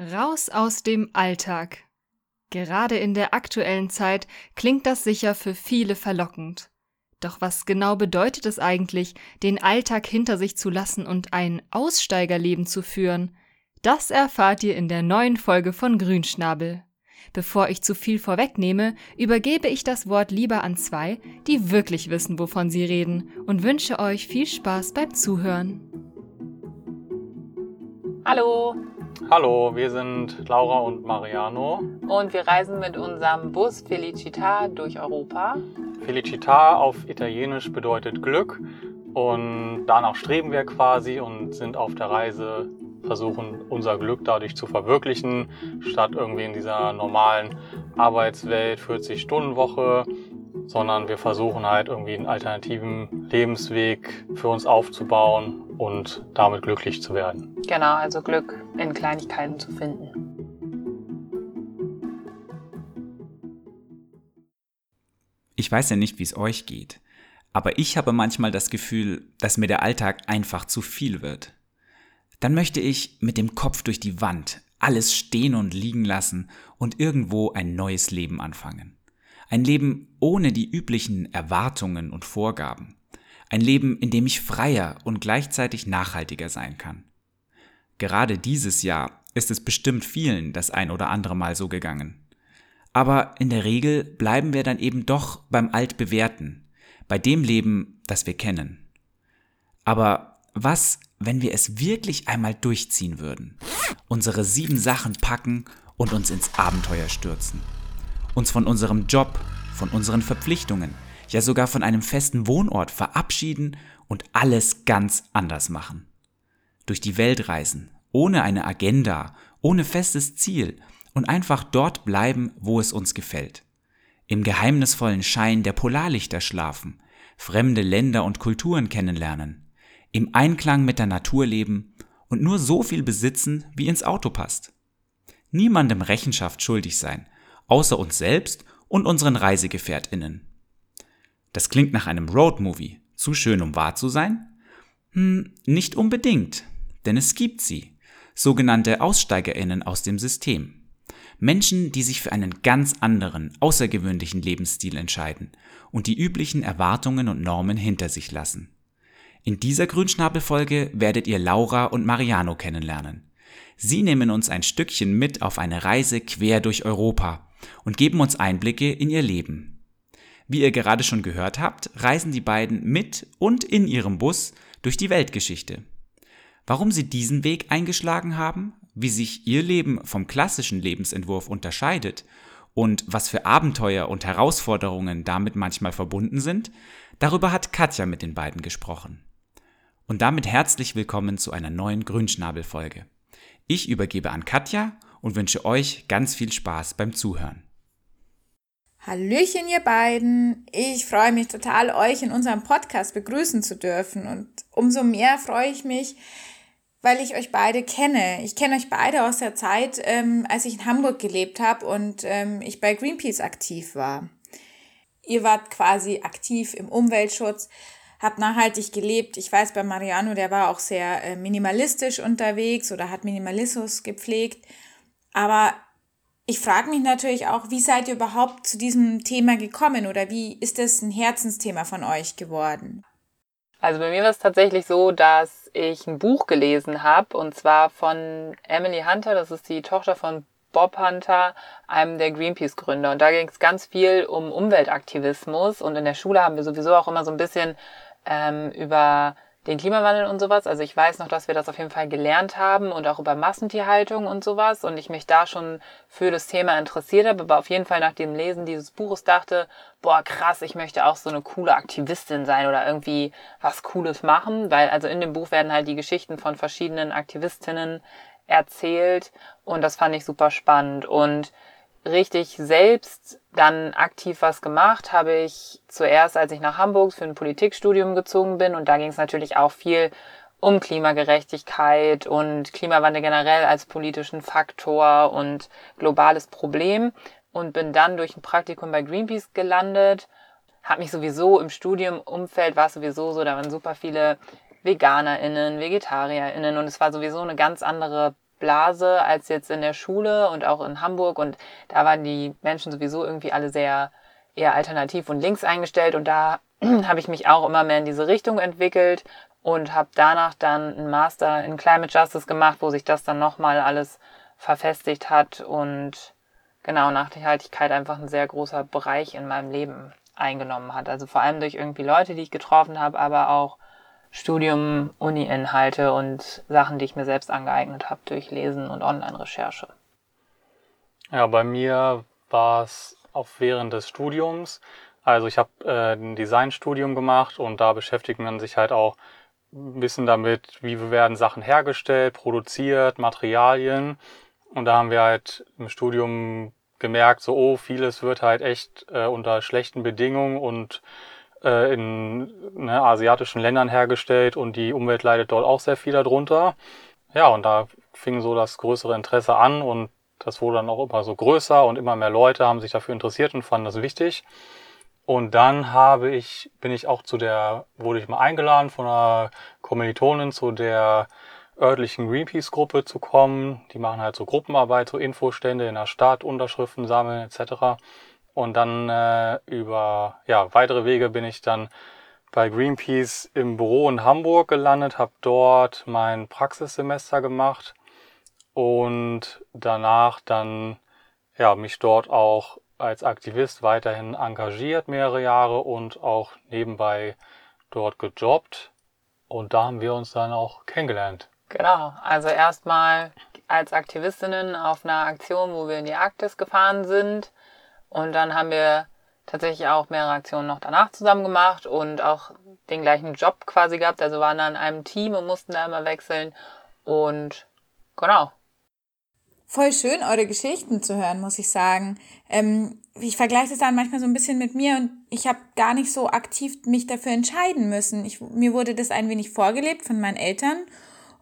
Raus aus dem Alltag. Gerade in der aktuellen Zeit klingt das sicher für viele verlockend. Doch was genau bedeutet es eigentlich, den Alltag hinter sich zu lassen und ein Aussteigerleben zu führen? Das erfahrt ihr in der neuen Folge von Grünschnabel. Bevor ich zu viel vorwegnehme, übergebe ich das Wort lieber an zwei, die wirklich wissen, wovon sie reden, und wünsche euch viel Spaß beim Zuhören. Hallo, Hallo, wir sind Laura und Mariano. und wir reisen mit unserem Bus Felicita durch Europa. Felicità auf Italienisch bedeutet Glück und danach streben wir quasi und sind auf der Reise, versuchen unser Glück dadurch zu verwirklichen, statt irgendwie in dieser normalen Arbeitswelt 40-Stunden-Woche, sondern wir versuchen halt irgendwie einen alternativen Lebensweg für uns aufzubauen und damit glücklich zu werden. Genau, also Glück in Kleinigkeiten zu finden. Ich weiß ja nicht, wie es euch geht, aber ich habe manchmal das Gefühl, dass mir der Alltag einfach zu viel wird. Dann möchte ich mit dem Kopf durch die Wand alles stehen und liegen lassen und irgendwo ein neues Leben anfangen. Ein Leben ohne die üblichen Erwartungen und Vorgaben. Ein Leben, in dem ich freier und gleichzeitig nachhaltiger sein kann. Gerade dieses Jahr ist es bestimmt vielen das ein oder andere Mal so gegangen. Aber in der Regel bleiben wir dann eben doch beim Altbewährten, bei dem Leben, das wir kennen. Aber was, wenn wir es wirklich einmal durchziehen würden? Unsere sieben Sachen packen und uns ins Abenteuer stürzen. Uns von unserem Job, von unseren Verpflichtungen, ja sogar von einem festen Wohnort verabschieden und alles ganz anders machen. Durch die Welt reisen, ohne eine Agenda, ohne festes Ziel und einfach dort bleiben, wo es uns gefällt. Im geheimnisvollen Schein der Polarlichter schlafen, fremde Länder und Kulturen kennenlernen, im Einklang mit der Natur leben und nur so viel besitzen, wie ins Auto passt. Niemandem Rechenschaft schuldig sein, außer uns selbst und unseren Reisegefährtinnen. Das klingt nach einem Roadmovie. Zu schön, um wahr zu sein? Hm, nicht unbedingt, denn es gibt sie. Sogenannte Aussteigerinnen aus dem System. Menschen, die sich für einen ganz anderen, außergewöhnlichen Lebensstil entscheiden und die üblichen Erwartungen und Normen hinter sich lassen. In dieser Grünschnabelfolge werdet ihr Laura und Mariano kennenlernen. Sie nehmen uns ein Stückchen mit auf eine Reise quer durch Europa und geben uns Einblicke in ihr Leben. Wie ihr gerade schon gehört habt, reisen die beiden mit und in ihrem Bus durch die Weltgeschichte. Warum sie diesen Weg eingeschlagen haben, wie sich ihr Leben vom klassischen Lebensentwurf unterscheidet und was für Abenteuer und Herausforderungen damit manchmal verbunden sind, darüber hat Katja mit den beiden gesprochen. Und damit herzlich willkommen zu einer neuen Grünschnabel-Folge. Ich übergebe an Katja und wünsche euch ganz viel Spaß beim Zuhören. Hallöchen, ihr beiden. Ich freue mich total, euch in unserem Podcast begrüßen zu dürfen. Und umso mehr freue ich mich, weil ich euch beide kenne. Ich kenne euch beide aus der Zeit, ähm, als ich in Hamburg gelebt habe und ähm, ich bei Greenpeace aktiv war. Ihr wart quasi aktiv im Umweltschutz, habt nachhaltig gelebt. Ich weiß, bei Mariano, der war auch sehr äh, minimalistisch unterwegs oder hat Minimalismus gepflegt. Aber ich frage mich natürlich auch, wie seid ihr überhaupt zu diesem Thema gekommen oder wie ist das ein Herzensthema von euch geworden? Also bei mir war es tatsächlich so, dass ich ein Buch gelesen habe und zwar von Emily Hunter, das ist die Tochter von Bob Hunter, einem der Greenpeace-Gründer. Und da ging es ganz viel um Umweltaktivismus und in der Schule haben wir sowieso auch immer so ein bisschen ähm, über den Klimawandel und sowas. Also ich weiß noch, dass wir das auf jeden Fall gelernt haben und auch über Massentierhaltung und sowas. Und ich mich da schon für das Thema interessiert habe, aber auf jeden Fall nach dem Lesen dieses Buches dachte, boah krass, ich möchte auch so eine coole Aktivistin sein oder irgendwie was Cooles machen, weil also in dem Buch werden halt die Geschichten von verschiedenen Aktivistinnen erzählt. Und das fand ich super spannend. Und richtig selbst dann aktiv was gemacht habe ich zuerst, als ich nach Hamburg für ein Politikstudium gezogen bin. Und da ging es natürlich auch viel um Klimagerechtigkeit und Klimawandel generell als politischen Faktor und globales Problem. Und bin dann durch ein Praktikum bei Greenpeace gelandet. Habe mich sowieso im Studiumumfeld, war es sowieso so, da waren super viele VeganerInnen, VegetarierInnen und es war sowieso eine ganz andere Blase als jetzt in der Schule und auch in Hamburg. Und da waren die Menschen sowieso irgendwie alle sehr eher alternativ und links eingestellt. Und da habe ich mich auch immer mehr in diese Richtung entwickelt und habe danach dann einen Master in Climate Justice gemacht, wo sich das dann nochmal alles verfestigt hat und genau Nachhaltigkeit einfach ein sehr großer Bereich in meinem Leben eingenommen hat. Also vor allem durch irgendwie Leute, die ich getroffen habe, aber auch Studium, Uni-Inhalte und Sachen, die ich mir selbst angeeignet habe durch Lesen und Online-Recherche. Ja, bei mir war es auch während des Studiums. Also ich habe äh, ein Designstudium gemacht und da beschäftigt man sich halt auch ein bisschen damit, wie werden Sachen hergestellt, produziert, Materialien. Und da haben wir halt im Studium gemerkt, so, oh, vieles wird halt echt äh, unter schlechten Bedingungen und äh, in ne, asiatischen Ländern hergestellt und die Umwelt leidet dort auch sehr viel darunter. Ja, und da fing so das größere Interesse an und das wurde dann auch immer so größer und immer mehr Leute haben sich dafür interessiert und fanden das wichtig. Und dann habe ich, bin ich auch zu der, wurde ich mal eingeladen von einer Kommilitonin zu der örtlichen Greenpeace-Gruppe zu kommen. Die machen halt so Gruppenarbeit, so Infostände in der Stadt, Unterschriften sammeln etc. Und dann äh, über ja, weitere Wege bin ich dann bei Greenpeace im Büro in Hamburg gelandet, habe dort mein Praxissemester gemacht und danach dann ja, mich dort auch als Aktivist weiterhin engagiert mehrere Jahre und auch nebenbei dort gejobbt. Und da haben wir uns dann auch kennengelernt. Genau, also erstmal als Aktivistinnen auf einer Aktion, wo wir in die Arktis gefahren sind. Und dann haben wir tatsächlich auch mehrere Aktionen noch danach zusammen gemacht und auch den gleichen Job quasi gehabt. Also waren dann in einem Team und mussten da immer wechseln. Und genau. Voll schön, eure Geschichten zu hören, muss ich sagen. Ähm, ich vergleiche das dann manchmal so ein bisschen mit mir und ich habe gar nicht so aktiv mich dafür entscheiden müssen. Ich, mir wurde das ein wenig vorgelebt von meinen Eltern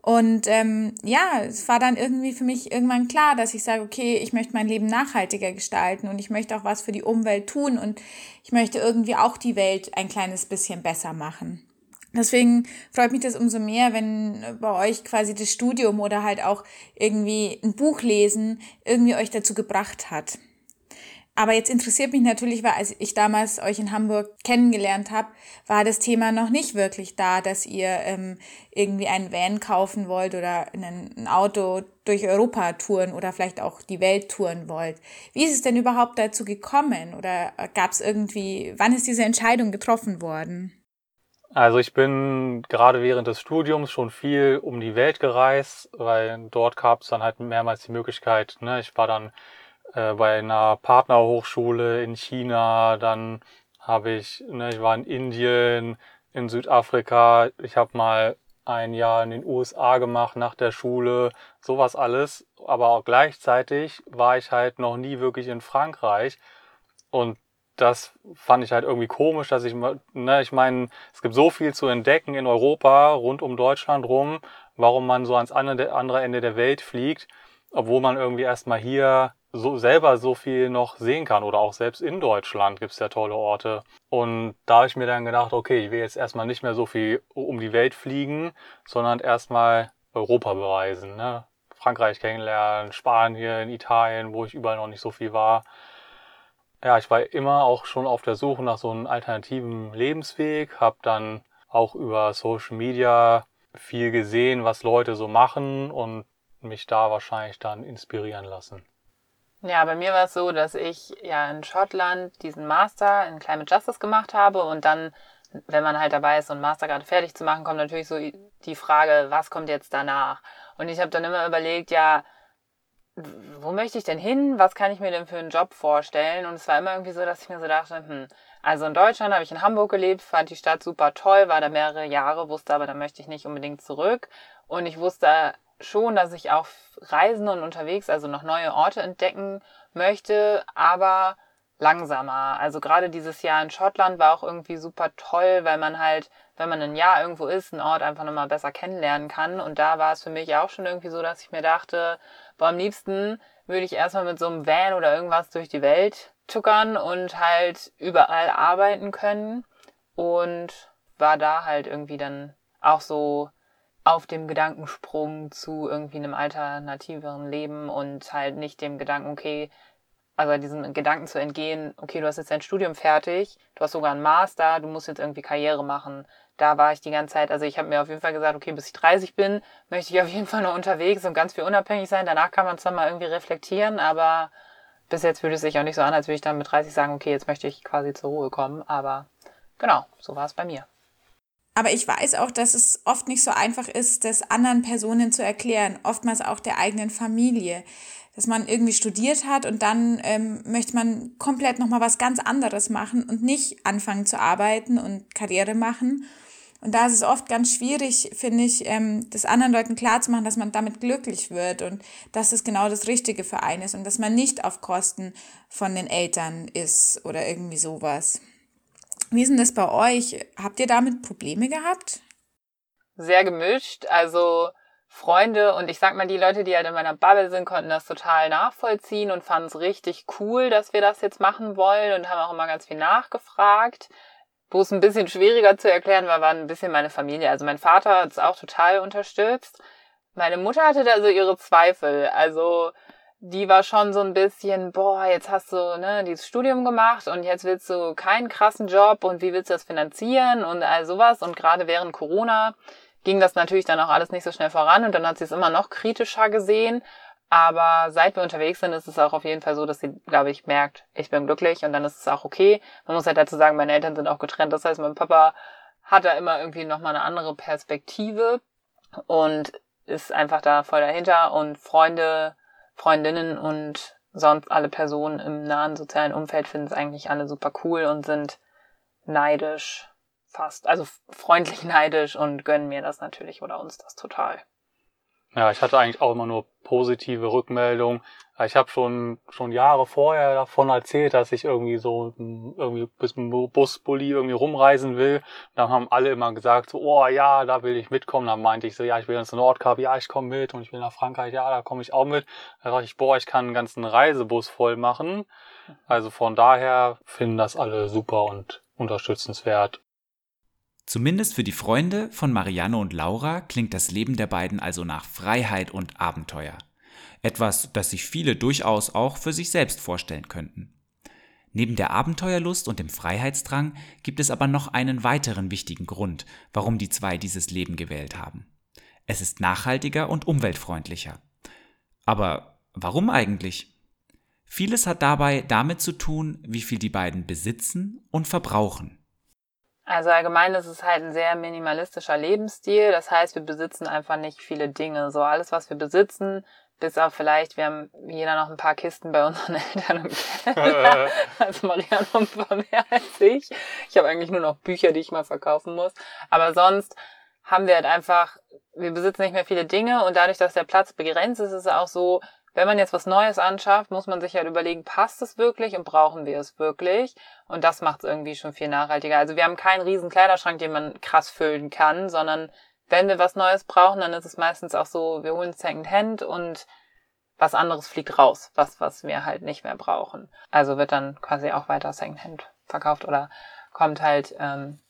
und ähm, ja, es war dann irgendwie für mich irgendwann klar, dass ich sage, okay, ich möchte mein Leben nachhaltiger gestalten und ich möchte auch was für die Umwelt tun und ich möchte irgendwie auch die Welt ein kleines bisschen besser machen. Deswegen freut mich das umso mehr, wenn bei euch quasi das Studium oder halt auch irgendwie ein Buch lesen irgendwie euch dazu gebracht hat. Aber jetzt interessiert mich natürlich, weil als ich damals euch in Hamburg kennengelernt habe, war das Thema noch nicht wirklich da, dass ihr ähm, irgendwie einen Van kaufen wollt oder ein Auto durch Europa touren oder vielleicht auch die Welt touren wollt. Wie ist es denn überhaupt dazu gekommen? Oder gab es irgendwie, wann ist diese Entscheidung getroffen worden? Also ich bin gerade während des Studiums schon viel um die Welt gereist, weil dort gab es dann halt mehrmals die Möglichkeit, ne, ich war dann äh, bei einer Partnerhochschule in China, dann habe ich, ne, ich war in Indien, in Südafrika, ich habe mal ein Jahr in den USA gemacht nach der Schule, sowas alles. Aber auch gleichzeitig war ich halt noch nie wirklich in Frankreich. Und das fand ich halt irgendwie komisch, dass ich, ne, ich meine, es gibt so viel zu entdecken in Europa, rund um Deutschland rum, warum man so ans andere Ende der Welt fliegt, obwohl man irgendwie erstmal hier so selber so viel noch sehen kann oder auch selbst in Deutschland gibt's ja tolle Orte. Und da habe ich mir dann gedacht, okay, ich will jetzt erstmal nicht mehr so viel um die Welt fliegen, sondern erstmal Europa bereisen. Ne? Frankreich kennenlernen, Spanien, Italien, wo ich überall noch nicht so viel war. Ja, ich war immer auch schon auf der Suche nach so einem alternativen Lebensweg, habe dann auch über Social Media viel gesehen, was Leute so machen und mich da wahrscheinlich dann inspirieren lassen. Ja, bei mir war es so, dass ich ja in Schottland diesen Master in Climate Justice gemacht habe und dann, wenn man halt dabei ist, so einen Master gerade fertig zu machen, kommt natürlich so die Frage, was kommt jetzt danach? Und ich habe dann immer überlegt, ja, wo möchte ich denn hin? Was kann ich mir denn für einen Job vorstellen? Und es war immer irgendwie so, dass ich mir so dachte, hm, also in Deutschland habe ich in Hamburg gelebt, fand die Stadt super toll, war da mehrere Jahre, wusste aber, da möchte ich nicht unbedingt zurück. Und ich wusste schon, dass ich auch reisen und unterwegs, also noch neue Orte entdecken möchte, aber langsamer. Also gerade dieses Jahr in Schottland war auch irgendwie super toll, weil man halt, wenn man ein Jahr irgendwo ist, einen Ort einfach nochmal besser kennenlernen kann. Und da war es für mich auch schon irgendwie so, dass ich mir dachte, boah, am liebsten würde ich erstmal mit so einem Van oder irgendwas durch die Welt tuckern und halt überall arbeiten können. Und war da halt irgendwie dann auch so auf dem Gedankensprung zu irgendwie einem alternativeren Leben und halt nicht dem Gedanken, okay, also diesem Gedanken zu entgehen, okay, du hast jetzt dein Studium fertig, du hast sogar einen Master, du musst jetzt irgendwie Karriere machen. Da war ich die ganze Zeit, also ich habe mir auf jeden Fall gesagt, okay, bis ich 30 bin, möchte ich auf jeden Fall noch unterwegs und ganz viel unabhängig sein. Danach kann man zwar mal irgendwie reflektieren, aber bis jetzt fühlt es sich auch nicht so an, als würde ich dann mit 30 sagen, okay, jetzt möchte ich quasi zur Ruhe kommen. Aber genau, so war es bei mir. Aber ich weiß auch, dass es oft nicht so einfach ist, das anderen Personen zu erklären, oftmals auch der eigenen Familie. Dass man irgendwie studiert hat und dann ähm, möchte man komplett nochmal was ganz anderes machen und nicht anfangen zu arbeiten und Karriere machen. Und da ist es oft ganz schwierig, finde ich, ähm, das anderen Leuten klarzumachen, dass man damit glücklich wird und dass es genau das Richtige für einen ist und dass man nicht auf Kosten von den Eltern ist oder irgendwie sowas. Wie ist denn das bei euch? Habt ihr damit Probleme gehabt? Sehr gemischt. Also Freunde und ich sag mal, die Leute, die halt in meiner Bubble sind, konnten das total nachvollziehen und fanden es richtig cool, dass wir das jetzt machen wollen und haben auch immer ganz viel nachgefragt. Wo es ein bisschen schwieriger zu erklären war, war ein bisschen meine Familie. Also mein Vater hat es auch total unterstützt. Meine Mutter hatte da so ihre Zweifel. Also die war schon so ein bisschen, boah, jetzt hast du ne, dieses Studium gemacht und jetzt willst du keinen krassen Job und wie willst du das finanzieren und all sowas. Und gerade während Corona ging das natürlich dann auch alles nicht so schnell voran und dann hat sie es immer noch kritischer gesehen. Aber seit wir unterwegs sind, ist es auch auf jeden Fall so, dass sie, glaube ich, merkt, ich bin glücklich und dann ist es auch okay. Man muss halt dazu sagen, meine Eltern sind auch getrennt. Das heißt, mein Papa hat da immer irgendwie nochmal eine andere Perspektive und ist einfach da voll dahinter und Freunde Freundinnen und sonst alle Personen im nahen sozialen Umfeld finden es eigentlich alle super cool und sind neidisch, fast, also freundlich neidisch und gönnen mir das natürlich oder uns das total. Ja, ich hatte eigentlich auch immer nur positive Rückmeldungen. Ich habe schon schon Jahre vorher davon erzählt, dass ich irgendwie so irgendwie bis Busbully irgendwie rumreisen will. Da haben alle immer gesagt so, oh ja, da will ich mitkommen. Dann meinte ich so, ja, ich will ins Nordkap, ja, ich komme mit und ich will nach Frankreich, ja, da komme ich auch mit. Da dachte ich, boah, ich kann einen ganzen Reisebus voll machen. Also von daher finden das alle super und unterstützenswert. Zumindest für die Freunde von Marianne und Laura klingt das Leben der beiden also nach Freiheit und Abenteuer. Etwas, das sich viele durchaus auch für sich selbst vorstellen könnten. Neben der Abenteuerlust und dem Freiheitsdrang gibt es aber noch einen weiteren wichtigen Grund, warum die zwei dieses Leben gewählt haben. Es ist nachhaltiger und umweltfreundlicher. Aber warum eigentlich? Vieles hat dabei damit zu tun, wie viel die beiden besitzen und verbrauchen. Also allgemein ist es halt ein sehr minimalistischer Lebensstil. Das heißt, wir besitzen einfach nicht viele Dinge. So alles, was wir besitzen, bis auf vielleicht, wir haben jeder noch ein paar Kisten bei unseren Eltern im Keller. also Marianne noch ein paar mehr als ich. Ich habe eigentlich nur noch Bücher, die ich mal verkaufen muss. Aber sonst haben wir halt einfach, wir besitzen nicht mehr viele Dinge und dadurch, dass der Platz begrenzt ist, ist es auch so, wenn man jetzt was Neues anschafft, muss man sich halt überlegen, passt es wirklich und brauchen wir es wirklich? Und das macht es irgendwie schon viel nachhaltiger. Also wir haben keinen riesen Kleiderschrank, den man krass füllen kann, sondern wenn wir was Neues brauchen, dann ist es meistens auch so, wir holen Second Hand und was anderes fliegt raus, was, was wir halt nicht mehr brauchen. Also wird dann quasi auch weiter Second Hand verkauft oder kommt halt ähm,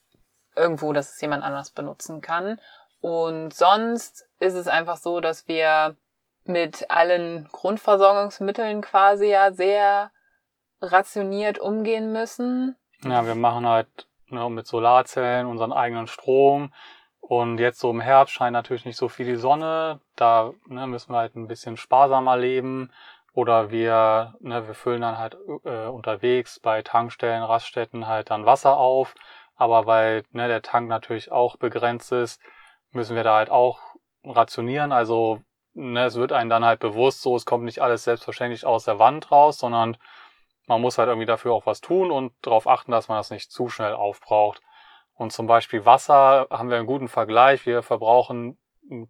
irgendwo, dass es jemand anders benutzen kann. Und sonst ist es einfach so, dass wir mit allen Grundversorgungsmitteln quasi ja sehr rationiert umgehen müssen. Ja, wir machen halt ne, mit Solarzellen unseren eigenen Strom. Und jetzt so im Herbst scheint natürlich nicht so viel die Sonne. Da ne, müssen wir halt ein bisschen sparsamer leben. Oder wir, ne, wir füllen dann halt äh, unterwegs bei Tankstellen, Raststätten halt dann Wasser auf. Aber weil ne, der Tank natürlich auch begrenzt ist, müssen wir da halt auch rationieren. Also ne, es wird einem dann halt bewusst, so es kommt nicht alles selbstverständlich aus der Wand raus, sondern man muss halt irgendwie dafür auch was tun und darauf achten, dass man das nicht zu schnell aufbraucht. Und zum Beispiel Wasser haben wir einen guten Vergleich. Wir verbrauchen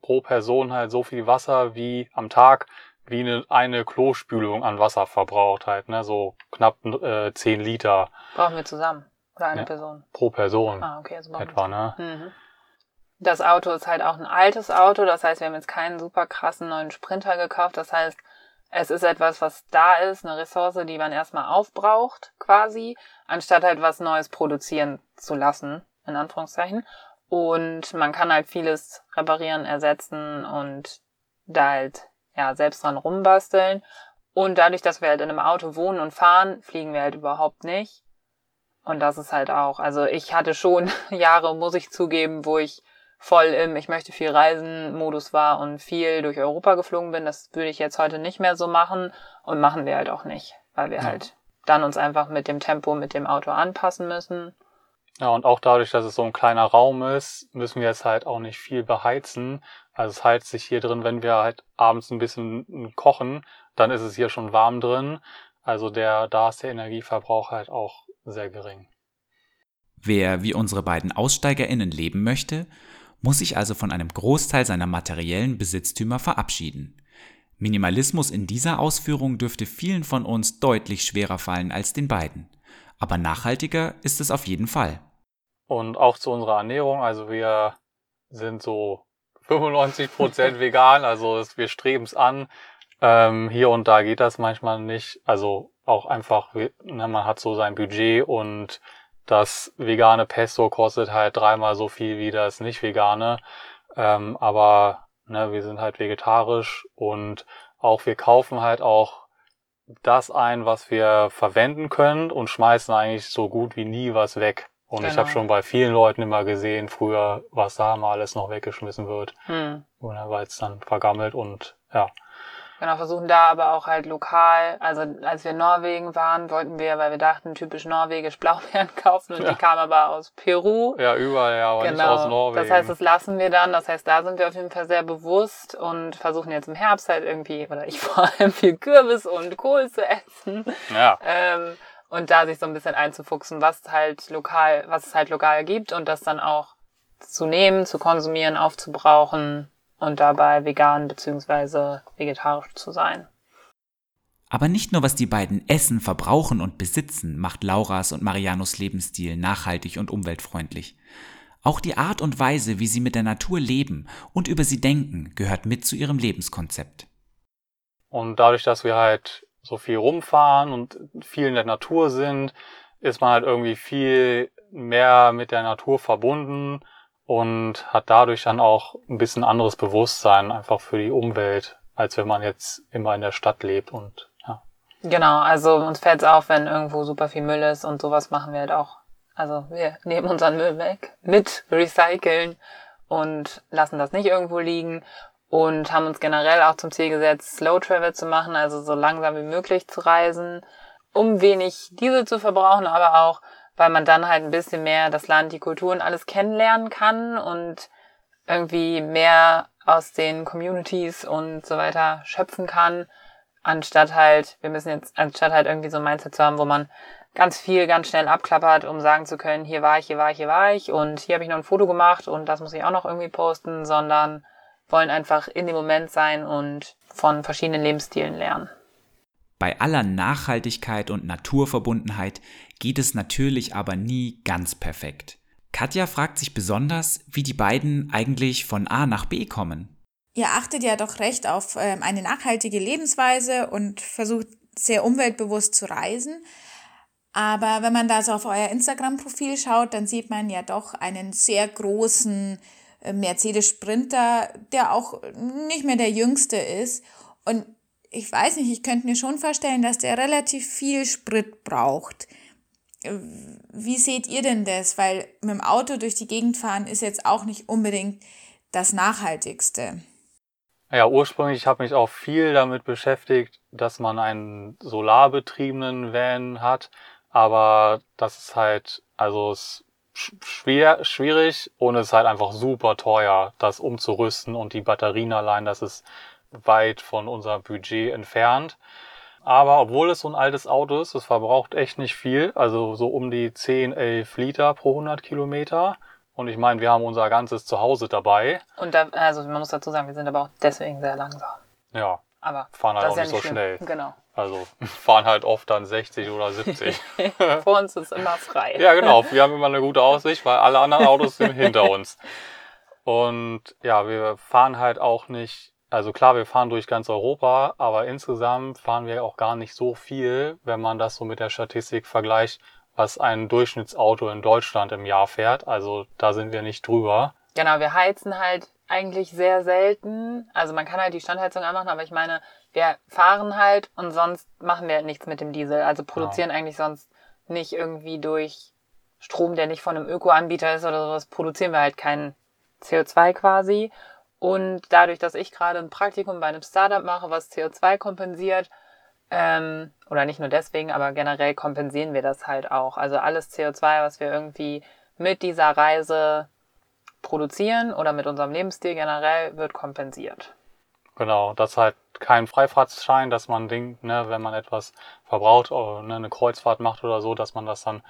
pro Person halt so viel Wasser wie am Tag, wie eine, eine Klospülung an Wasser verbraucht halt, ne? So knapp äh, 10 Liter. Brauchen wir zusammen. Oder eine ja, Person? Pro Person. Ah, okay, also etwa, ne? Mhm. Das Auto ist halt auch ein altes Auto, das heißt, wir haben jetzt keinen super krassen neuen Sprinter gekauft. Das heißt, es ist etwas, was da ist, eine Ressource, die man erstmal aufbraucht, quasi, anstatt halt was Neues produzieren zu lassen, in Anführungszeichen. Und man kann halt vieles reparieren, ersetzen und da halt ja selbst dran rumbasteln. Und dadurch, dass wir halt in einem Auto wohnen und fahren, fliegen wir halt überhaupt nicht. Und das ist halt auch, also ich hatte schon Jahre, muss ich zugeben, wo ich voll im Ich möchte viel reisen Modus war und viel durch Europa geflogen bin. Das würde ich jetzt heute nicht mehr so machen und machen wir halt auch nicht, weil wir ja. halt dann uns einfach mit dem Tempo mit dem Auto anpassen müssen. Ja, und auch dadurch, dass es so ein kleiner Raum ist, müssen wir jetzt halt auch nicht viel beheizen. Also es heizt sich hier drin, wenn wir halt abends ein bisschen kochen, dann ist es hier schon warm drin. Also der, da ist der Energieverbrauch halt auch sehr gering. Wer wie unsere beiden AussteigerInnen leben möchte, muss sich also von einem Großteil seiner materiellen Besitztümer verabschieden. Minimalismus in dieser Ausführung dürfte vielen von uns deutlich schwerer fallen als den beiden. Aber nachhaltiger ist es auf jeden Fall. Und auch zu unserer Ernährung, also wir sind so 95% vegan, also wir streben es an. Ähm, hier und da geht das manchmal nicht. Also auch einfach, man hat so sein Budget und das vegane Pesto kostet halt dreimal so viel wie das nicht vegane. Ähm, aber ne, wir sind halt vegetarisch und auch wir kaufen halt auch das ein, was wir verwenden können und schmeißen eigentlich so gut wie nie was weg. Und genau. ich habe schon bei vielen Leuten immer gesehen, früher, was da mal alles noch weggeschmissen wird, hm. weil es dann vergammelt und ja. Genau, versuchen da aber auch halt lokal, also als wir in Norwegen waren, wollten wir, weil wir dachten, typisch norwegisch Blaubeeren kaufen und ja. die kamen aber aus Peru. Ja, überall, ja, aber genau. nicht aus Norwegen. Das heißt, das lassen wir dann. Das heißt, da sind wir auf jeden Fall sehr bewusst und versuchen jetzt im Herbst halt irgendwie, oder ich vor allem viel Kürbis und Kohl zu essen. Ja. Ähm, und da sich so ein bisschen einzufuchsen, was halt lokal, was es halt lokal gibt und das dann auch zu nehmen, zu konsumieren, aufzubrauchen und dabei vegan bzw. vegetarisch zu sein. Aber nicht nur was die beiden essen, verbrauchen und besitzen, macht Lauras und Marianos Lebensstil nachhaltig und umweltfreundlich. Auch die Art und Weise, wie sie mit der Natur leben und über sie denken, gehört mit zu ihrem Lebenskonzept. Und dadurch, dass wir halt so viel rumfahren und viel in der Natur sind, ist man halt irgendwie viel mehr mit der Natur verbunden und hat dadurch dann auch ein bisschen anderes Bewusstsein einfach für die Umwelt, als wenn man jetzt immer in der Stadt lebt und ja. Genau, also uns fällt es auf, wenn irgendwo super viel Müll ist und sowas machen wir halt auch. Also wir nehmen unseren Müll weg, mit recyceln und lassen das nicht irgendwo liegen und haben uns generell auch zum Ziel gesetzt, Slow Travel zu machen, also so langsam wie möglich zu reisen, um wenig Diesel zu verbrauchen, aber auch weil man dann halt ein bisschen mehr das Land, die Kultur und alles kennenlernen kann und irgendwie mehr aus den Communities und so weiter schöpfen kann, anstatt halt, wir müssen jetzt, anstatt halt irgendwie so ein Mindset zu haben, wo man ganz viel ganz schnell abklappert, um sagen zu können, hier war ich, hier war ich, hier war ich und hier habe ich noch ein Foto gemacht und das muss ich auch noch irgendwie posten, sondern wollen einfach in dem Moment sein und von verschiedenen Lebensstilen lernen. Bei aller Nachhaltigkeit und Naturverbundenheit geht es natürlich aber nie ganz perfekt. Katja fragt sich besonders, wie die beiden eigentlich von A nach B kommen. Ihr achtet ja doch recht auf ähm, eine nachhaltige Lebensweise und versucht sehr umweltbewusst zu reisen. Aber wenn man da so auf euer Instagram-Profil schaut, dann sieht man ja doch einen sehr großen äh, Mercedes Sprinter, der auch nicht mehr der jüngste ist. Und ich weiß nicht, ich könnte mir schon vorstellen, dass der relativ viel Sprit braucht. Wie seht ihr denn das? Weil mit dem Auto durch die Gegend fahren ist jetzt auch nicht unbedingt das Nachhaltigste. Ja, ursprünglich habe ich mich auch viel damit beschäftigt, dass man einen solarbetriebenen Van hat, aber das ist halt, also es schwer, schwierig und es ist halt einfach super teuer, das umzurüsten und die Batterien allein, das ist weit von unserem Budget entfernt. Aber obwohl es so ein altes Auto ist, es verbraucht echt nicht viel, also so um die 10, 11 Liter pro 100 Kilometer. Und ich meine, wir haben unser ganzes Zuhause dabei. Und da, also man muss dazu sagen, wir sind aber auch deswegen sehr langsam. Ja. Aber fahren halt auch nicht, so schlimm. schnell. Genau. Also fahren halt oft dann 60 oder 70. Vor uns ist immer frei. ja, genau. Wir haben immer eine gute Aussicht, weil alle anderen Autos sind hinter uns. Und ja, wir fahren halt auch nicht also klar, wir fahren durch ganz Europa, aber insgesamt fahren wir auch gar nicht so viel, wenn man das so mit der Statistik vergleicht, was ein Durchschnittsauto in Deutschland im Jahr fährt. Also da sind wir nicht drüber. Genau, wir heizen halt eigentlich sehr selten. Also man kann halt die Standheizung anmachen, aber ich meine, wir fahren halt und sonst machen wir halt nichts mit dem Diesel. Also produzieren eigentlich sonst nicht irgendwie durch Strom, der nicht von einem Öko-Anbieter ist oder sowas, produzieren wir halt kein CO2 quasi. Und dadurch, dass ich gerade ein Praktikum bei einem Startup mache, was CO2 kompensiert, ähm, oder nicht nur deswegen, aber generell kompensieren wir das halt auch. Also alles CO2, was wir irgendwie mit dieser Reise produzieren oder mit unserem Lebensstil generell, wird kompensiert. Genau, das ist halt kein Freifahrtsschein, dass man denkt, ne, wenn man etwas verbraucht oder ne, eine Kreuzfahrt macht oder so, dass man das dann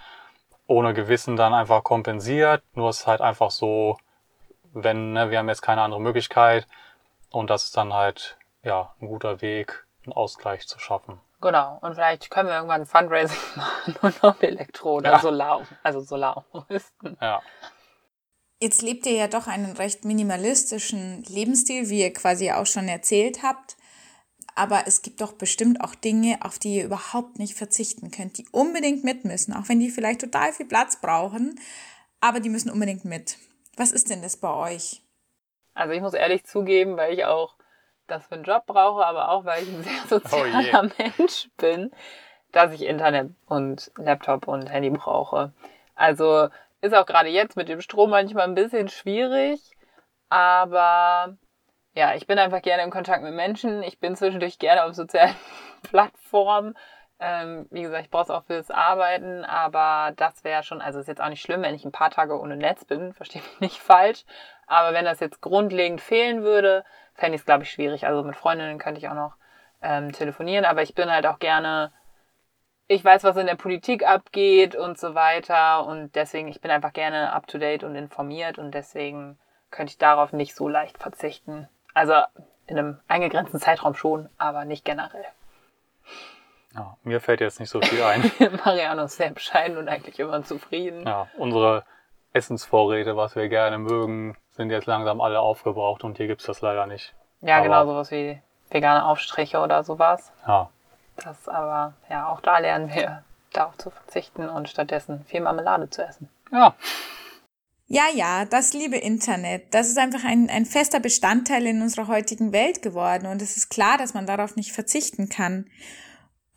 ohne Gewissen dann einfach kompensiert. Nur ist halt einfach so, wenn ne, wir haben jetzt keine andere Möglichkeit und das ist dann halt ja ein guter Weg, einen Ausgleich zu schaffen. Genau. Und vielleicht können wir irgendwann ein Fundraising machen und auf Elektro oder Ja. Solar, also Solarumrüsten. Ja, Jetzt lebt ihr ja doch einen recht minimalistischen Lebensstil, wie ihr quasi auch schon erzählt habt. Aber es gibt doch bestimmt auch Dinge, auf die ihr überhaupt nicht verzichten könnt, die unbedingt mit müssen, auch wenn die vielleicht total viel Platz brauchen, aber die müssen unbedingt mit. Was ist denn das bei euch? Also ich muss ehrlich zugeben, weil ich auch das für einen Job brauche, aber auch weil ich ein sehr sozialer Mensch bin, dass ich Internet und Laptop und Handy brauche. Also ist auch gerade jetzt mit dem Strom manchmal ein bisschen schwierig, aber ja, ich bin einfach gerne in Kontakt mit Menschen. Ich bin zwischendurch gerne auf sozialen Plattformen. Ähm, wie gesagt, ich brauche es auch fürs Arbeiten, aber das wäre schon, also ist jetzt auch nicht schlimm, wenn ich ein paar Tage ohne Netz bin, verstehe mich nicht falsch. Aber wenn das jetzt grundlegend fehlen würde, fände ich es, glaube ich, schwierig. Also mit Freundinnen könnte ich auch noch ähm, telefonieren, aber ich bin halt auch gerne, ich weiß, was in der Politik abgeht und so weiter und deswegen, ich bin einfach gerne up-to-date und informiert und deswegen könnte ich darauf nicht so leicht verzichten. Also in einem eingegrenzten Zeitraum schon, aber nicht generell. Ja, mir fällt jetzt nicht so viel ein. Mariano ist sehr bescheiden und eigentlich immer zufrieden. Ja, unsere Essensvorräte, was wir gerne mögen, sind jetzt langsam alle aufgebraucht und hier gibt's das leider nicht. Ja, Aber- genau, sowas wie vegane Aufstriche oder sowas. Ja, Das aber, ja, auch da lernen wir darauf zu verzichten und stattdessen viel Marmelade zu essen. ja, Ja, ja, das liebe Internet, das ist einfach ein, ein fester Bestandteil in unserer heutigen Welt geworden und es ist klar, dass man darauf nicht verzichten kann.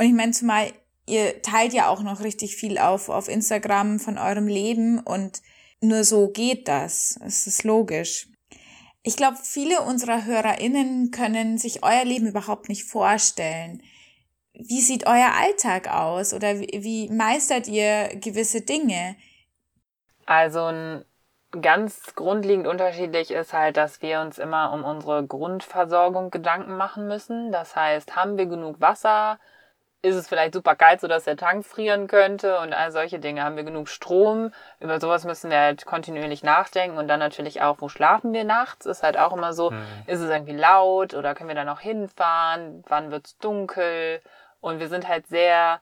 Und ich meine, zumal ihr teilt ja auch noch richtig viel auf, auf Instagram von eurem Leben und nur so geht das. Es ist logisch. Ich glaube, viele unserer HörerInnen können sich euer Leben überhaupt nicht vorstellen. Wie sieht euer Alltag aus oder wie, meistert ihr gewisse Dinge? Also ganz grundlegend unterschiedlich ist halt, dass wir uns immer um unsere Grundversorgung Gedanken machen müssen. Das heißt, haben wir genug Wasser? Ist es vielleicht super kalt, sodass der Tank frieren könnte und all solche Dinge? Haben wir genug Strom? Über sowas müssen wir halt kontinuierlich nachdenken und dann natürlich auch, wo schlafen wir nachts? Ist halt auch immer so, ist es irgendwie laut oder können wir da noch hinfahren? Wann wird's dunkel? Und wir sind halt sehr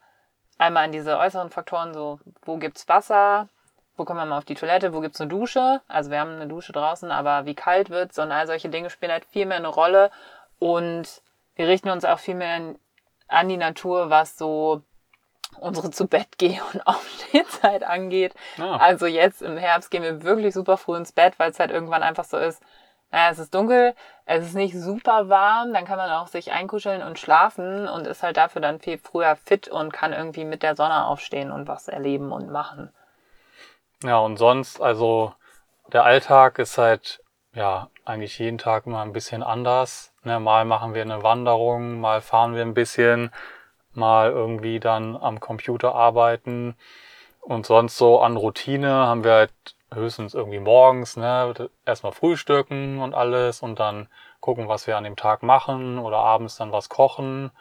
einmal an diese äußeren Faktoren, so wo gibt's Wasser, wo kommen wir mal auf die Toilette, wo gibt's eine Dusche? Also wir haben eine Dusche draußen, aber wie kalt wird's und all solche Dinge spielen halt viel mehr eine Rolle und wir richten uns auch viel mehr an- an die Natur, was so unsere zu Bett geh und Aufstehzeit angeht. Ja. Also jetzt im Herbst gehen wir wirklich super früh ins Bett, weil es halt irgendwann einfach so ist, naja, es ist dunkel, es ist nicht super warm, dann kann man auch sich einkuscheln und schlafen und ist halt dafür dann viel früher fit und kann irgendwie mit der Sonne aufstehen und was erleben und machen. Ja, und sonst, also der Alltag ist halt, ja, eigentlich jeden Tag immer ein bisschen anders. Ne, mal machen wir eine Wanderung, mal fahren wir ein bisschen, mal irgendwie dann am Computer arbeiten. Und sonst so an Routine haben wir halt höchstens irgendwie morgens, ne, erstmal frühstücken und alles und dann gucken, was wir an dem Tag machen oder abends dann was kochen.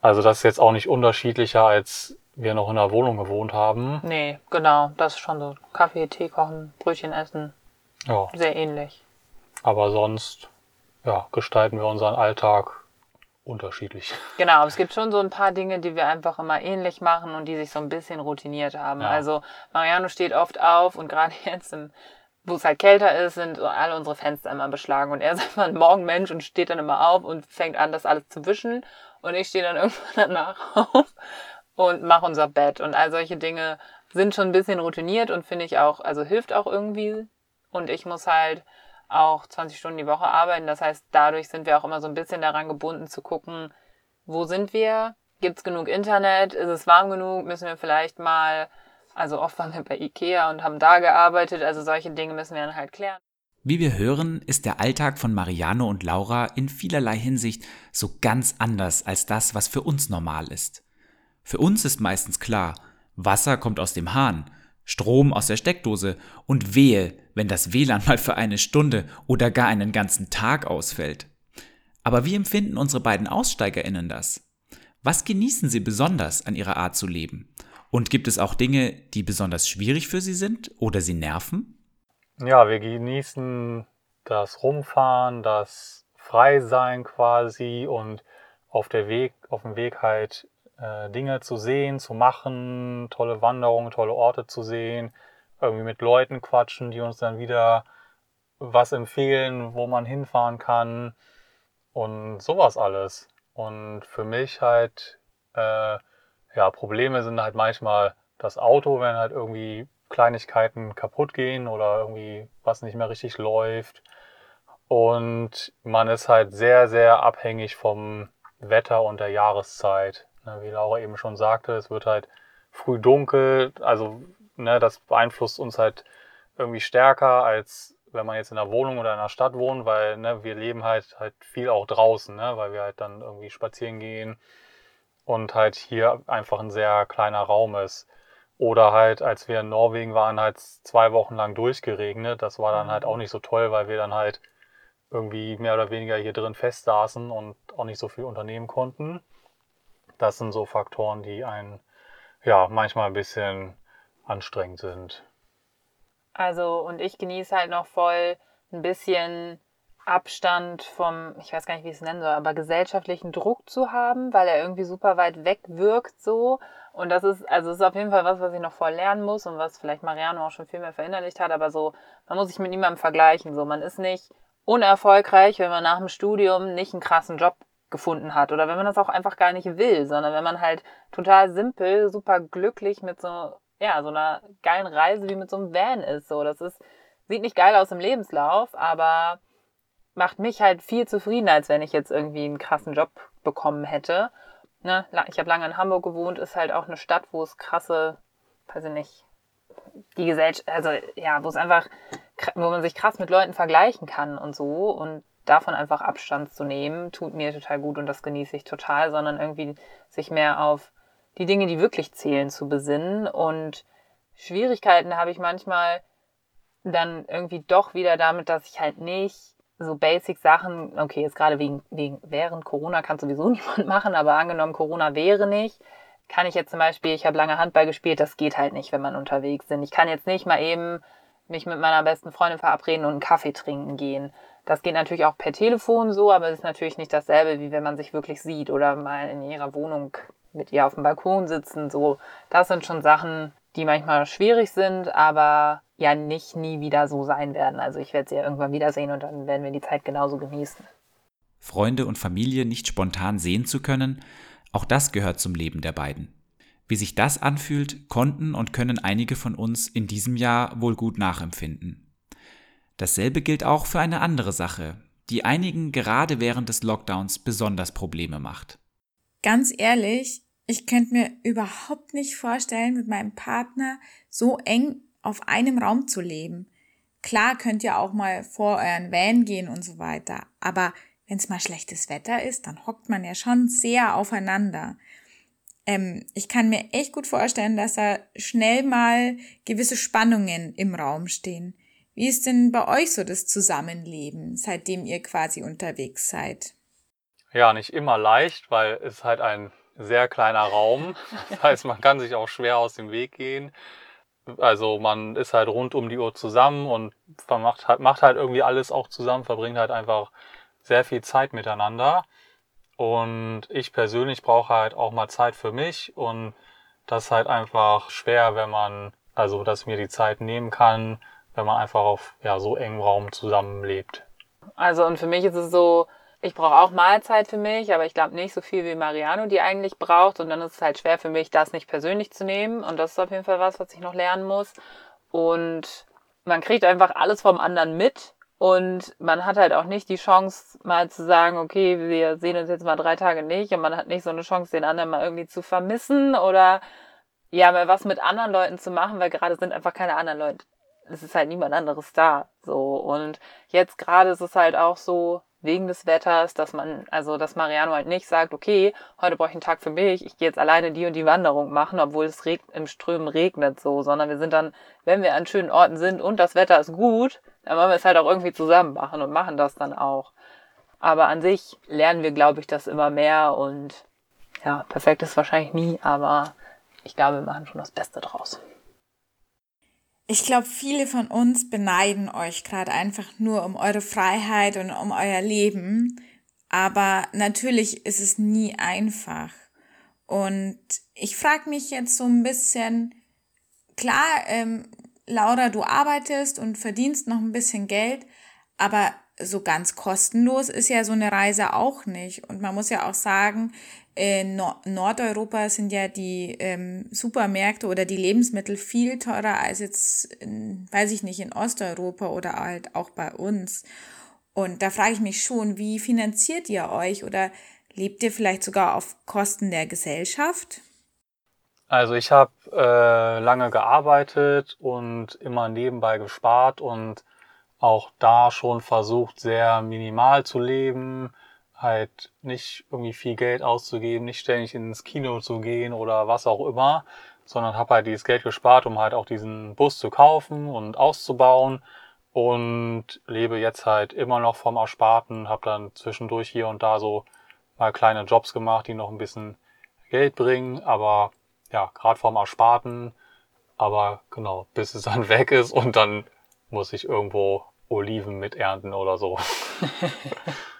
Also das ist jetzt auch nicht unterschiedlicher, als wir noch in der Wohnung gewohnt haben. Nee, genau, das ist schon so. Kaffee, Tee kochen, Brötchen essen, Ja. sehr ähnlich. Aber sonst, ja, gestalten wir unseren Alltag unterschiedlich. Genau, aber es gibt schon so ein paar Dinge, die wir einfach immer ähnlich machen und die sich so ein bisschen routiniert haben. Ja. Also Mariano steht oft auf und gerade jetzt, im, wo es halt kälter ist, sind alle unsere Fenster immer beschlagen. Und er ist einfach ein Morgenmensch und steht dann immer auf und fängt an, das alles zu wischen. Und ich stehe dann irgendwann danach auf und mach unser Bett. Und all solche Dinge sind schon ein bisschen routiniert und finde ich auch, also hilft auch irgendwie. Und ich muss halt auch 20 Stunden die Woche arbeiten. Das heißt, dadurch sind wir auch immer so ein bisschen daran gebunden zu gucken, wo sind wir? Gibt es genug Internet? Ist es warm genug? Müssen wir vielleicht mal, also oft waren wir bei Ikea und haben da gearbeitet. Also solche Dinge müssen wir dann halt klären. Wie wir hören, ist der Alltag von Mariano und Laura in vielerlei Hinsicht so ganz anders als das, was für uns normal ist. Für uns ist meistens klar, Wasser kommt aus dem Hahn, Strom aus der Steckdose und wehe, wenn das WLAN mal für eine Stunde oder gar einen ganzen Tag ausfällt. Aber wie empfinden unsere beiden Aussteigerinnen das? Was genießen sie besonders an ihrer Art zu leben? Und gibt es auch Dinge, die besonders schwierig für sie sind oder sie nerven? Ja, wir genießen das Rumfahren, das Freisein quasi und auf, der Weg, auf dem Weg halt äh, Dinge zu sehen, zu machen, tolle Wanderungen, tolle Orte zu sehen, irgendwie mit Leuten quatschen, die uns dann wieder was empfehlen, wo man hinfahren kann und sowas alles. Und für mich halt, äh, ja, Probleme sind halt manchmal das Auto, wenn halt irgendwie Kleinigkeiten kaputt gehen oder irgendwie was nicht mehr richtig läuft. Und man ist halt sehr, sehr abhängig vom Wetter und der Jahreszeit. Ne, wie Laura eben schon sagte, es wird halt früh dunkel, also ne, das beeinflusst uns halt irgendwie stärker, als wenn man jetzt in einer Wohnung oder in einer Stadt wohnt, weil ne, wir leben halt halt viel auch draußen, ne, weil wir halt dann irgendwie spazieren gehen und halt hier einfach ein sehr kleiner Raum ist. Oder halt, als wir in Norwegen waren, halt zwei Wochen lang durchgeregnet. Das war dann halt auch nicht so toll, weil wir dann halt irgendwie mehr oder weniger hier drin festsaßen und auch nicht so viel unternehmen konnten das sind so Faktoren, die einen ja manchmal ein bisschen anstrengend sind. Also, und ich genieße halt noch voll ein bisschen Abstand vom, ich weiß gar nicht, wie ich es nennen soll, aber gesellschaftlichen Druck zu haben, weil er irgendwie super weit weg wirkt so. Und das ist, also ist auf jeden Fall was, was ich noch voll lernen muss und was vielleicht Mariano auch schon viel mehr verinnerlicht hat, aber so, man muss sich mit niemandem vergleichen. So, man ist nicht unerfolgreich, wenn man nach dem Studium nicht einen krassen Job gefunden hat oder wenn man das auch einfach gar nicht will, sondern wenn man halt total simpel, super glücklich mit so, ja, so einer geilen Reise wie mit so einem Van ist. So, das ist, sieht nicht geil aus im Lebenslauf, aber macht mich halt viel zufriedener, als wenn ich jetzt irgendwie einen krassen Job bekommen hätte. Ne? Ich habe lange in Hamburg gewohnt, ist halt auch eine Stadt, wo es krasse, weiß ich nicht, die Gesellschaft, also ja, wo es einfach, wo man sich krass mit Leuten vergleichen kann und so. Und davon einfach Abstand zu nehmen, tut mir total gut und das genieße ich total, sondern irgendwie sich mehr auf die Dinge, die wirklich zählen, zu besinnen. Und Schwierigkeiten habe ich manchmal dann irgendwie doch wieder damit, dass ich halt nicht so basic Sachen, okay, jetzt gerade wegen, wegen während Corona kann sowieso niemand machen, aber angenommen Corona wäre nicht, kann ich jetzt zum Beispiel, ich habe lange Handball gespielt, das geht halt nicht, wenn man unterwegs sind. Ich kann jetzt nicht mal eben mich mit meiner besten Freundin verabreden und einen Kaffee trinken gehen. Das geht natürlich auch per Telefon so, aber es ist natürlich nicht dasselbe, wie wenn man sich wirklich sieht oder mal in ihrer Wohnung mit ihr auf dem Balkon sitzen. So, das sind schon Sachen, die manchmal schwierig sind, aber ja nicht nie wieder so sein werden. Also ich werde sie ja irgendwann wiedersehen und dann werden wir die Zeit genauso genießen. Freunde und Familie nicht spontan sehen zu können, auch das gehört zum Leben der beiden. Wie sich das anfühlt, konnten und können einige von uns in diesem Jahr wohl gut nachempfinden. Dasselbe gilt auch für eine andere Sache, die einigen gerade während des Lockdowns besonders Probleme macht. Ganz ehrlich, ich könnte mir überhaupt nicht vorstellen, mit meinem Partner so eng auf einem Raum zu leben. Klar könnt ihr auch mal vor euren Van gehen und so weiter, aber wenn es mal schlechtes Wetter ist, dann hockt man ja schon sehr aufeinander. Ähm, ich kann mir echt gut vorstellen, dass da schnell mal gewisse Spannungen im Raum stehen. Wie ist denn bei euch so das Zusammenleben, seitdem ihr quasi unterwegs seid? Ja, nicht immer leicht, weil es halt ein sehr kleiner Raum. Das heißt, man kann sich auch schwer aus dem Weg gehen. Also man ist halt rund um die Uhr zusammen und man macht halt, macht halt irgendwie alles auch zusammen, verbringt halt einfach sehr viel Zeit miteinander. Und ich persönlich brauche halt auch mal Zeit für mich und das ist halt einfach schwer, wenn man, also dass ich mir die Zeit nehmen kann, wenn man einfach auf ja, so engem Raum zusammenlebt. Also und für mich ist es so, ich brauche auch Mahlzeit für mich, aber ich glaube nicht so viel wie Mariano die eigentlich braucht. Und dann ist es halt schwer für mich, das nicht persönlich zu nehmen. Und das ist auf jeden Fall was, was ich noch lernen muss. Und man kriegt einfach alles vom anderen mit. Und man hat halt auch nicht die Chance, mal zu sagen, okay, wir sehen uns jetzt mal drei Tage nicht. Und man hat nicht so eine Chance, den anderen mal irgendwie zu vermissen oder ja, mal was mit anderen Leuten zu machen, weil gerade sind einfach keine anderen Leute. Es ist halt niemand anderes da. So. Und jetzt gerade ist es halt auch so, wegen des Wetters, dass man, also dass Mariano halt nicht sagt, okay, heute brauche ich einen Tag für mich, ich gehe jetzt alleine die und die Wanderung machen, obwohl es reg im Strömen regnet so, sondern wir sind dann, wenn wir an schönen Orten sind und das Wetter ist gut, dann wollen wir es halt auch irgendwie zusammen machen und machen das dann auch. Aber an sich lernen wir, glaube ich, das immer mehr und ja, perfekt ist wahrscheinlich nie, aber ich glaube, wir machen schon das Beste draus. Ich glaube, viele von uns beneiden euch gerade einfach nur um eure Freiheit und um euer Leben. Aber natürlich ist es nie einfach. Und ich frage mich jetzt so ein bisschen, klar, ähm, Laura, du arbeitest und verdienst noch ein bisschen Geld, aber so ganz kostenlos ist ja so eine Reise auch nicht. Und man muss ja auch sagen, in Nordeuropa sind ja die ähm, Supermärkte oder die Lebensmittel viel teurer als jetzt, in, weiß ich nicht, in Osteuropa oder halt auch bei uns. Und da frage ich mich schon, wie finanziert ihr euch oder lebt ihr vielleicht sogar auf Kosten der Gesellschaft? Also ich habe äh, lange gearbeitet und immer nebenbei gespart und auch da schon versucht, sehr minimal zu leben halt nicht irgendwie viel Geld auszugeben, nicht ständig ins Kino zu gehen oder was auch immer, sondern habe halt dieses Geld gespart, um halt auch diesen Bus zu kaufen und auszubauen und lebe jetzt halt immer noch vom Ersparten, habe dann zwischendurch hier und da so mal kleine Jobs gemacht, die noch ein bisschen Geld bringen, aber ja, gerade vom Ersparten, aber genau, bis es dann weg ist und dann muss ich irgendwo Oliven miternten oder so.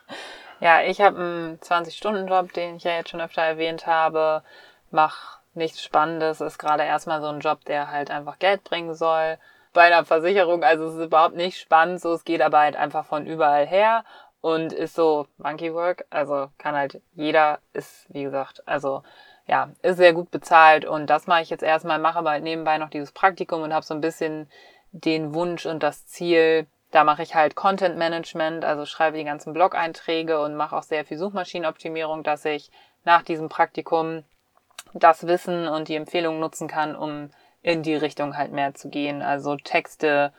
Ja, ich habe einen 20-Stunden-Job, den ich ja jetzt schon öfter erwähnt habe. Mach nichts Spannendes, ist gerade erstmal so ein Job, der halt einfach Geld bringen soll. Bei einer Versicherung, also es ist überhaupt nicht spannend, so es geht aber halt einfach von überall her und ist so Monkey Work, also kann halt jeder, ist wie gesagt, also ja, ist sehr gut bezahlt und das mache ich jetzt erstmal, mache aber halt nebenbei noch dieses Praktikum und habe so ein bisschen den Wunsch und das Ziel, da mache ich halt Content Management, also schreibe die ganzen Blog-Einträge und mache auch sehr viel Suchmaschinenoptimierung, dass ich nach diesem Praktikum das Wissen und die Empfehlungen nutzen kann, um in die Richtung halt mehr zu gehen. Also Texte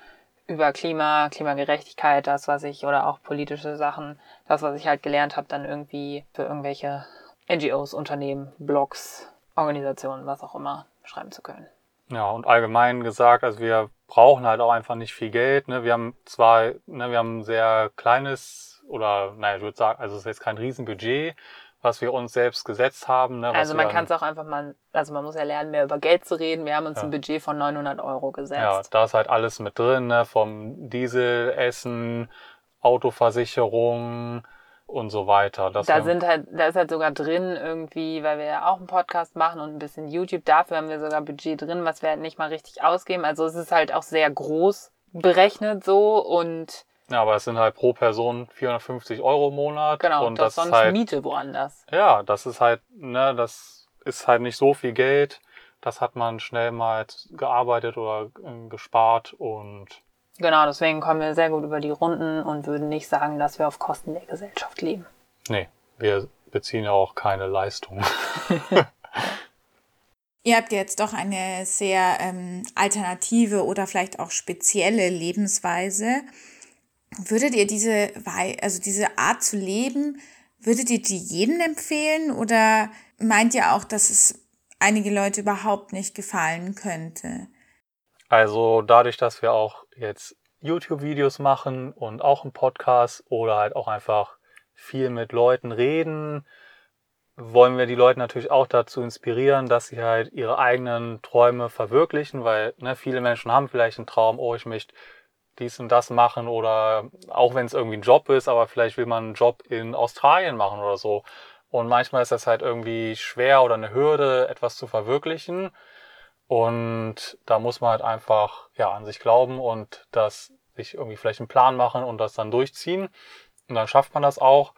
über Klima, Klimagerechtigkeit, das, was ich, oder auch politische Sachen, das, was ich halt gelernt habe, dann irgendwie für irgendwelche NGOs, Unternehmen, Blogs, Organisationen, was auch immer, schreiben zu können. Ja, und allgemein gesagt, also wir brauchen halt auch einfach nicht viel Geld. Ne? Wir haben zwar, ne, wir haben ein sehr kleines oder, naja, ich würde sagen, also es ist jetzt kein Riesenbudget, was wir uns selbst gesetzt haben. Ne, also man kann es auch einfach mal, also man muss ja lernen, mehr über Geld zu reden. Wir haben uns ja. ein Budget von 900 Euro gesetzt. Ja, da ist halt alles mit drin, ne? vom Diesel, Essen, Autoversicherung, und so weiter. Das da sind halt, da ist halt sogar drin irgendwie, weil wir ja auch einen Podcast machen und ein bisschen YouTube, dafür haben wir sogar Budget drin, was wir halt nicht mal richtig ausgeben. Also es ist halt auch sehr groß berechnet so und ja, aber es sind halt pro Person 450 Euro im Monat. Genau, und das, das ist sonst halt, Miete woanders. Ja, das ist halt, ne, das ist halt nicht so viel Geld. Das hat man schnell mal gearbeitet oder äh, gespart und Genau, deswegen kommen wir sehr gut über die Runden und würden nicht sagen, dass wir auf Kosten der Gesellschaft leben. Nee, wir beziehen auch keine Leistung. Ihr habt jetzt doch eine sehr ähm, alternative oder vielleicht auch spezielle Lebensweise. Würdet ihr diese, also diese Art zu leben, würdet ihr die jedem empfehlen oder meint ihr auch, dass es einige Leute überhaupt nicht gefallen könnte? Also dadurch, dass wir auch jetzt YouTube-Videos machen und auch einen Podcast oder halt auch einfach viel mit Leuten reden, wollen wir die Leute natürlich auch dazu inspirieren, dass sie halt ihre eigenen Träume verwirklichen, weil ne, viele Menschen haben vielleicht einen Traum, oh, ich möchte dies und das machen oder auch wenn es irgendwie ein Job ist, aber vielleicht will man einen Job in Australien machen oder so. Und manchmal ist das halt irgendwie schwer oder eine Hürde, etwas zu verwirklichen. Und da muss man halt einfach ja an sich glauben und das sich irgendwie vielleicht einen Plan machen und das dann durchziehen. Und dann schafft man das auch.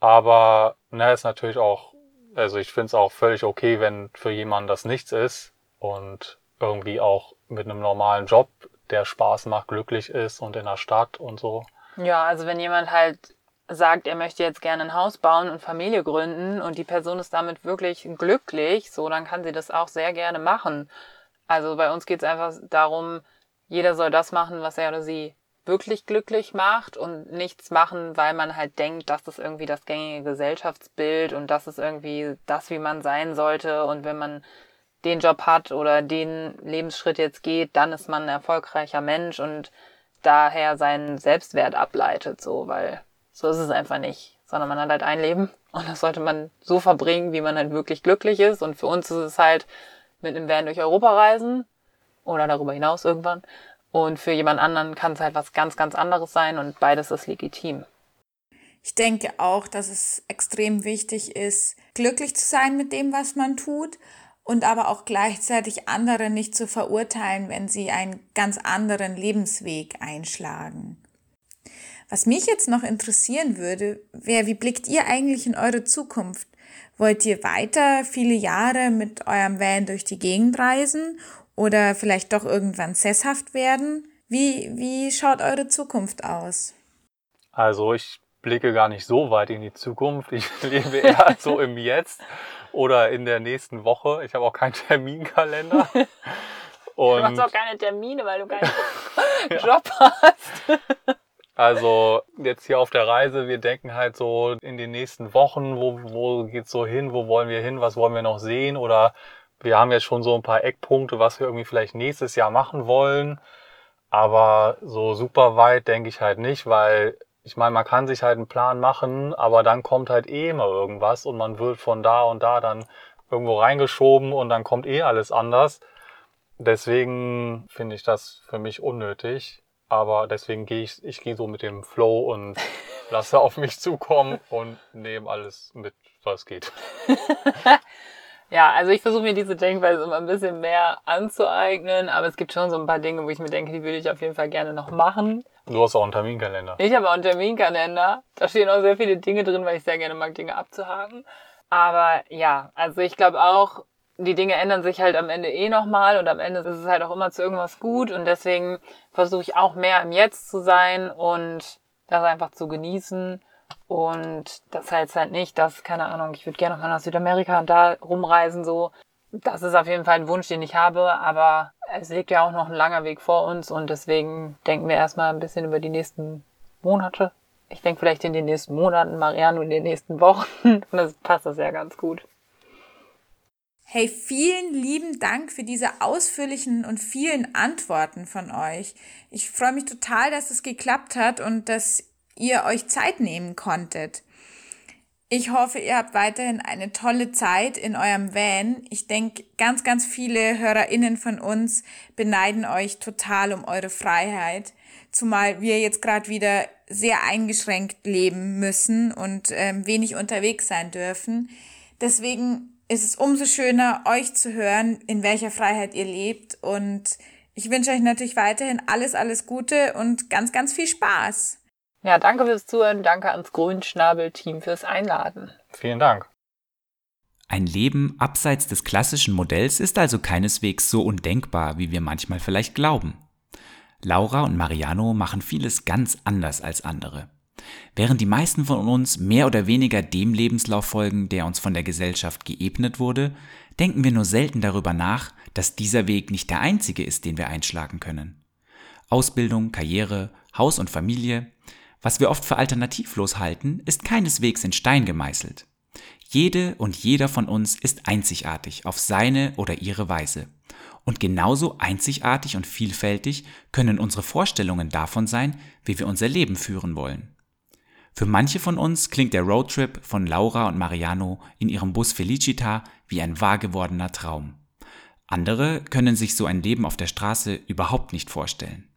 Aber ne, ist natürlich auch, also ich finde es auch völlig okay, wenn für jemanden das nichts ist und irgendwie auch mit einem normalen Job, der Spaß macht, glücklich ist und in der Stadt und so. Ja, also wenn jemand halt sagt, er möchte jetzt gerne ein Haus bauen und Familie gründen und die Person ist damit wirklich glücklich, so dann kann sie das auch sehr gerne machen. Also bei uns geht es einfach darum, jeder soll das machen, was er oder sie wirklich glücklich macht und nichts machen, weil man halt denkt, das ist irgendwie das gängige Gesellschaftsbild und das ist irgendwie das, wie man sein sollte. Und wenn man den Job hat oder den Lebensschritt jetzt geht, dann ist man ein erfolgreicher Mensch und daher seinen Selbstwert ableitet, so, weil so ist es einfach nicht. Sondern man hat halt ein Leben und das sollte man so verbringen, wie man halt wirklich glücklich ist. Und für uns ist es halt mit einem Van durch Europa reisen oder darüber hinaus irgendwann. Und für jemand anderen kann es halt was ganz, ganz anderes sein und beides ist legitim. Ich denke auch, dass es extrem wichtig ist, glücklich zu sein mit dem, was man tut und aber auch gleichzeitig andere nicht zu verurteilen, wenn sie einen ganz anderen Lebensweg einschlagen. Was mich jetzt noch interessieren würde, wäre, wie blickt ihr eigentlich in eure Zukunft? Wollt ihr weiter viele Jahre mit eurem Van durch die Gegend reisen oder vielleicht doch irgendwann sesshaft werden? Wie, wie schaut eure Zukunft aus? Also ich blicke gar nicht so weit in die Zukunft. Ich lebe eher so im Jetzt oder in der nächsten Woche. Ich habe auch keinen Terminkalender. Und du machst auch keine Termine, weil du keinen Job hast. Also jetzt hier auf der Reise, wir denken halt so in den nächsten Wochen, wo, wo geht's so hin, wo wollen wir hin, was wollen wir noch sehen oder wir haben jetzt schon so ein paar Eckpunkte, was wir irgendwie vielleicht nächstes Jahr machen wollen. Aber so super weit denke ich halt nicht, weil ich meine, man kann sich halt einen Plan machen, aber dann kommt halt eh immer irgendwas und man wird von da und da dann irgendwo reingeschoben und dann kommt eh alles anders. Deswegen finde ich das für mich unnötig. Aber deswegen gehe ich, ich gehe so mit dem Flow und lasse auf mich zukommen und nehme alles mit, was geht. Ja, also ich versuche mir diese Denkweise immer ein bisschen mehr anzueignen, aber es gibt schon so ein paar Dinge, wo ich mir denke, die würde ich auf jeden Fall gerne noch machen. Du hast auch einen Terminkalender. Ich habe auch einen Terminkalender. Da stehen auch sehr viele Dinge drin, weil ich sehr gerne mag, Dinge abzuhaken. Aber ja, also ich glaube auch, die Dinge ändern sich halt am Ende eh nochmal und am Ende ist es halt auch immer zu irgendwas gut und deswegen versuche ich auch mehr im Jetzt zu sein und das einfach zu genießen und das heißt halt nicht, dass, keine Ahnung, ich würde gerne noch mal nach Südamerika und da rumreisen, so. Das ist auf jeden Fall ein Wunsch, den ich habe, aber es liegt ja auch noch ein langer Weg vor uns und deswegen denken wir erstmal ein bisschen über die nächsten Monate. Ich denke vielleicht in den nächsten Monaten, Mariano in den nächsten Wochen und das passt das ja ganz gut. Hey, vielen lieben Dank für diese ausführlichen und vielen Antworten von euch. Ich freue mich total, dass es geklappt hat und dass ihr euch Zeit nehmen konntet. Ich hoffe, ihr habt weiterhin eine tolle Zeit in eurem Van. Ich denke, ganz, ganz viele HörerInnen von uns beneiden euch total um eure Freiheit, zumal wir jetzt gerade wieder sehr eingeschränkt leben müssen und ähm, wenig unterwegs sein dürfen. Deswegen ist es umso schöner, euch zu hören, in welcher Freiheit ihr lebt. Und ich wünsche euch natürlich weiterhin alles, alles Gute und ganz, ganz viel Spaß. Ja, danke fürs Zuhören. Danke ans Grünschnabel-Team fürs Einladen. Vielen Dank. Ein Leben abseits des klassischen Modells ist also keineswegs so undenkbar, wie wir manchmal vielleicht glauben. Laura und Mariano machen vieles ganz anders als andere. Während die meisten von uns mehr oder weniger dem Lebenslauf folgen, der uns von der Gesellschaft geebnet wurde, denken wir nur selten darüber nach, dass dieser Weg nicht der einzige ist, den wir einschlagen können. Ausbildung, Karriere, Haus und Familie, was wir oft für alternativlos halten, ist keineswegs in Stein gemeißelt. Jede und jeder von uns ist einzigartig auf seine oder ihre Weise. Und genauso einzigartig und vielfältig können unsere Vorstellungen davon sein, wie wir unser Leben führen wollen. Für manche von uns klingt der Roadtrip von Laura und Mariano in ihrem Bus Felicita wie ein wahr gewordener Traum. Andere können sich so ein Leben auf der Straße überhaupt nicht vorstellen.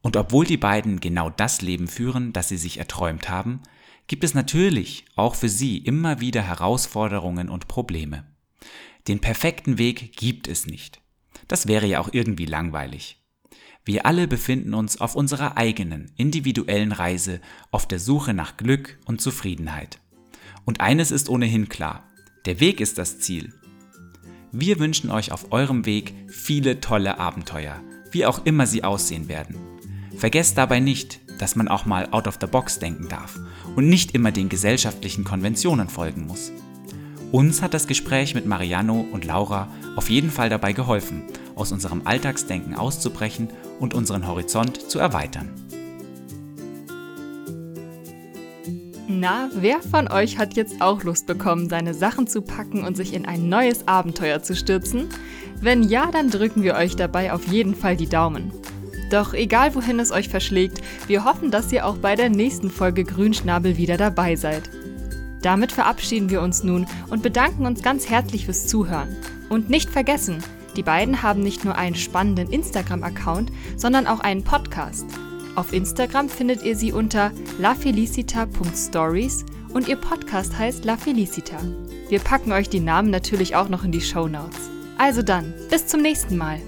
Und obwohl die beiden genau das Leben führen, das sie sich erträumt haben, gibt es natürlich auch für sie immer wieder Herausforderungen und Probleme. Den perfekten Weg gibt es nicht. Das wäre ja auch irgendwie langweilig. Wir alle befinden uns auf unserer eigenen, individuellen Reise auf der Suche nach Glück und Zufriedenheit. Und eines ist ohnehin klar, der Weg ist das Ziel. Wir wünschen euch auf eurem Weg viele tolle Abenteuer, wie auch immer sie aussehen werden. Vergesst dabei nicht, dass man auch mal out of the box denken darf und nicht immer den gesellschaftlichen Konventionen folgen muss. Uns hat das Gespräch mit Mariano und Laura auf jeden Fall dabei geholfen, aus unserem Alltagsdenken auszubrechen und unseren Horizont zu erweitern. Na, wer von euch hat jetzt auch Lust bekommen, seine Sachen zu packen und sich in ein neues Abenteuer zu stürzen? Wenn ja, dann drücken wir euch dabei auf jeden Fall die Daumen. Doch egal wohin es euch verschlägt, wir hoffen, dass ihr auch bei der nächsten Folge Grünschnabel wieder dabei seid. Damit verabschieden wir uns nun und bedanken uns ganz herzlich fürs Zuhören. Und nicht vergessen, die beiden haben nicht nur einen spannenden Instagram-Account, sondern auch einen Podcast. Auf Instagram findet ihr sie unter lafelicita.stories und ihr Podcast heißt La Felicita. Wir packen euch die Namen natürlich auch noch in die Show Notes. Also dann, bis zum nächsten Mal.